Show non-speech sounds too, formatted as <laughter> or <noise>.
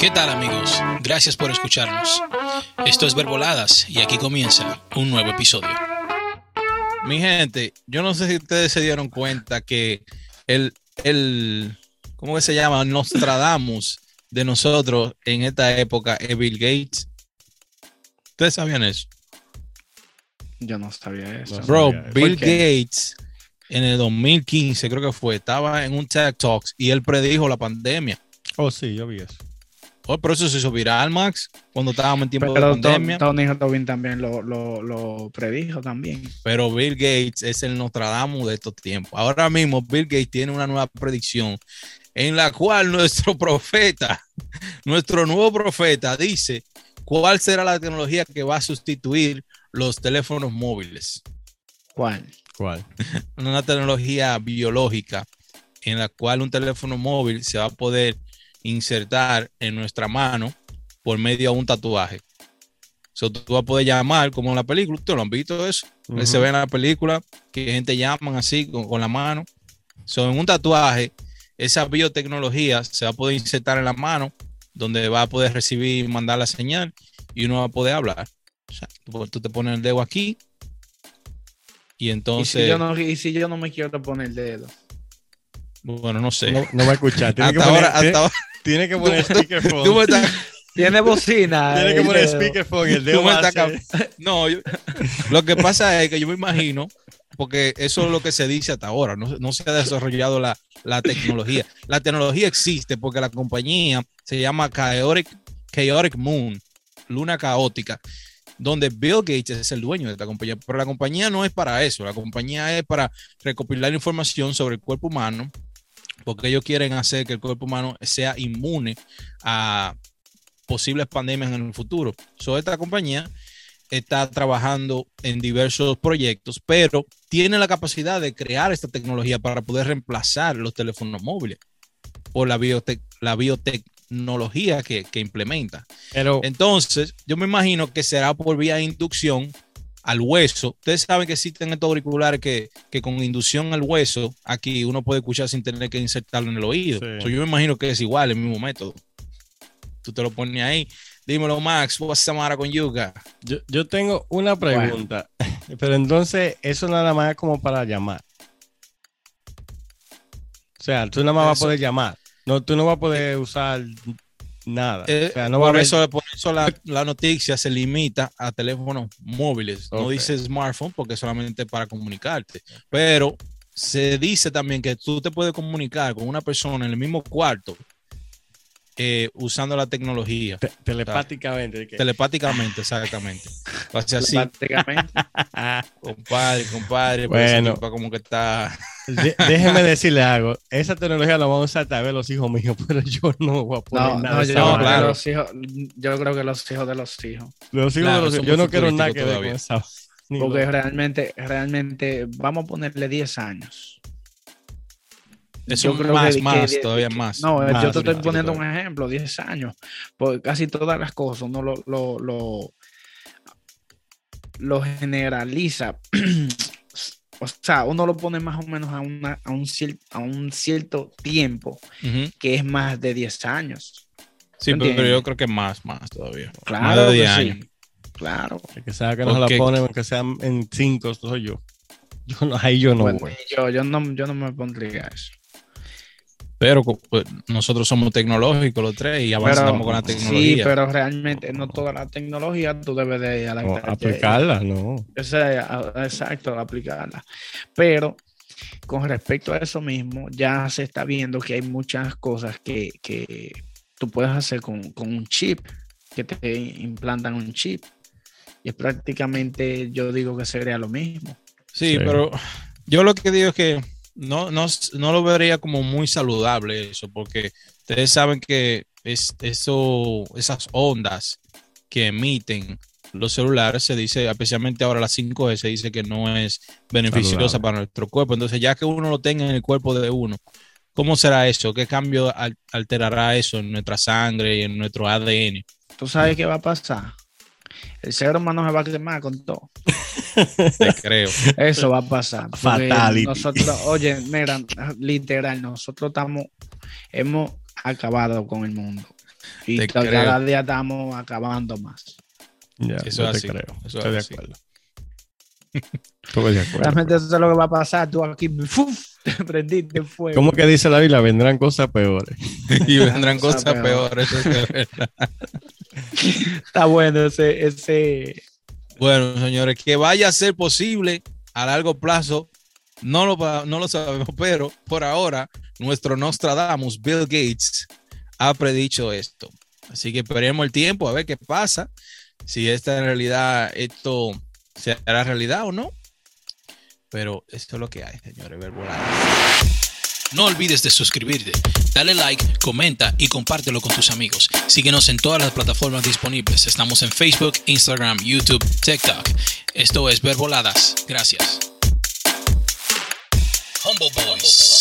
¿Qué tal amigos? Gracias por escucharnos. Esto es Verboladas y aquí comienza un nuevo episodio. Mi gente, yo no sé si ustedes se dieron cuenta que el, el ¿cómo que se llama? Nostradamus de nosotros en esta época es Bill Gates. ¿Ustedes sabían eso? Yo no sabía eso. Bro, Bill Gates en el 2015 creo que fue, estaba en un TED Talks y él predijo la pandemia. Oh, sí, yo vi eso. Oh, pero eso se hizo viral, Max, cuando estábamos en tiempo de pandemia. Tony Tobin también lo, lo, lo, predijo también. Pero Bill Gates es el Nostradamus de estos tiempos. Ahora mismo Bill Gates tiene una nueva predicción en la cual <laughs> nuestro profeta, nuestro nuevo profeta dice cuál será la tecnología que va a sustituir los teléfonos móviles. ¿Cuál? ¿Cuál? <laughs> Una tecnología biológica en la cual un teléfono móvil se va a poder insertar en nuestra mano por medio de un tatuaje. So, tú vas a poder llamar como en la película, ¿ustedes lo han visto eso? Se ve en la película que gente llaman así con, la mano. So, en un tatuaje, esa biotecnología se va a poder insertar en la mano, donde va a poder recibir y mandar la señal y uno va a poder hablar. O sea, tú, te pones el dedo aquí y entonces... ¿Y si, yo no, y si yo no me quiero poner el dedo? Bueno, no sé. No, va a escuchar. <laughs> Tiene hasta, que ahora, hasta ahora, tiene que poner speakerphone. Tú tiene <laughs> bocina. Tiene que poner speakerphone el dedo No, lo que pasa es que yo me imagino, porque eso es lo que se dice hasta ahora, no, no se ha desarrollado la, la, tecnología. La tecnología existe porque la compañía se llama Chaotic, Chaotic Moon, Luna Caótica, donde Bill Gates es el dueño de esta compañía. Pero la compañía no es para eso, la compañía es para recopilar información sobre el cuerpo humano porque ellos quieren hacer que el cuerpo humano sea inmune a posibles pandemias en el futuro. So, esta compañía está trabajando en diversos proyectos, pero tiene la capacidad de crear esta tecnología para poder reemplazar los teléfonos móviles por la, la biotecnología que, que implementa. Pero, Entonces, yo me imagino que será por vía de inducción al hueso. Ustedes saben que existen estos auriculares que, que, con inducción al hueso, aquí uno puede escuchar sin tener que insertarlo en el oído. yo me imagino que es igual, el mismo método. Tú te lo pones ahí. Dímelo, Max, what's matter con Yuga? Yo, yo tengo una pregunta, <laughs> pero entonces eso nada más es como para llamar. O sea, tú nada más vas a poder llamar. No, tú no vas a poder usar nada. Eh, por, eso, por eso la, la, noticia se limita a teléfonos móviles. No dice smartphone porque solamente para comunicarte. Pero se dice también que tú te puedes comunicar con una persona en el mismo cuarto eh, usando la tecnología. telepáticamente. Telepáticamente, exactamente. así. Telepáticamente. <laughs> compadre, compadre. Bueno. como que está. Déjeme decirle algo. Esa tecnología la vamos a usar tal vez los hijos míos, <laughs> pero yo no voy a poner nada. No, yo, claro. los hijos, yo creo que los hijos de los hijos. Los hijos de los hijos. Yo no quiero nada que ver con esa. Porque realmente, realmente, vamos a ponerle 10 años eso más, más, todavía más. No, yo te estoy poniendo un ejemplo, 10 años. Porque casi todas las cosas uno lo, lo, lo, lo generaliza. <clears throat> o sea, uno lo pone más o menos a, una, a, un, a un cierto tiempo que es más de 10 años. Sí, pero, yo creo que más, más todavía. Claro, más de 10 años. Claro. que sea que no se la ponen, que sean en 5, soy yo. yo no, ahí yo no voy. Yo, yo, no, yo no me pondría eso pero pues, nosotros somos tecnológicos los tres y avanzamos con la tecnología. Sí, pero realmente no toda la tecnología tú debes de aplicarla, ¿no? exacto, aplicarla. Pero con respecto a eso mismo, ya se está viendo que hay muchas cosas que, que tú puedes hacer con, con un chip, que te implantan un chip. Y prácticamente yo digo que sería lo mismo. sí. pero yo lo que digo es que no, no, no lo vería como muy saludable eso, porque ustedes saben que es, eso, esas ondas que emiten los celulares se dice, especialmente ahora las 5G, se dice que no es beneficiosa para nuestro cuerpo. Entonces, ya que uno lo tenga en el cuerpo de uno, ¿cómo será eso? ¿Qué cambio alterará eso en nuestra sangre y en nuestro ADN? ¿Tú sabes qué va a pasar? el ser humano se va a quemar con todo. Te creo. Eso va a pasar. Fatality. Nosotros, oye, mira, literal, nosotros estamos, hemos acabado con el mundo. Y Te cada creo. día estamos acabando más. Ya, Eso es te así, creo. eso Estoy de es acuerdo. Estoy de acuerdo. Realmente eso es lo que va a pasar. Tú aquí, ¡fuf! te <laughs> prendiste fuego. ¿Cómo que dice la Biblia? Vendrán cosas peores. <laughs> y vendrán Cosa cosas peor. peores. eso es verdad. <laughs> Está bueno ese, ese. Bueno, señores, que vaya a ser posible a largo plazo, no lo, no lo sabemos, <laughs> pero por ahora nuestro Nostradamus, Bill Gates, ha predicho esto. Así que esperemos el tiempo a ver qué pasa, si esta en realidad, esto se hará realidad o no. Pero esto es lo que hay, señores. No olvides de suscribirte, dale like, comenta y compártelo con tus amigos. Síguenos en todas las plataformas disponibles. Estamos en Facebook, Instagram, YouTube, TikTok. Esto es Verboladas. Gracias. Humble Boys.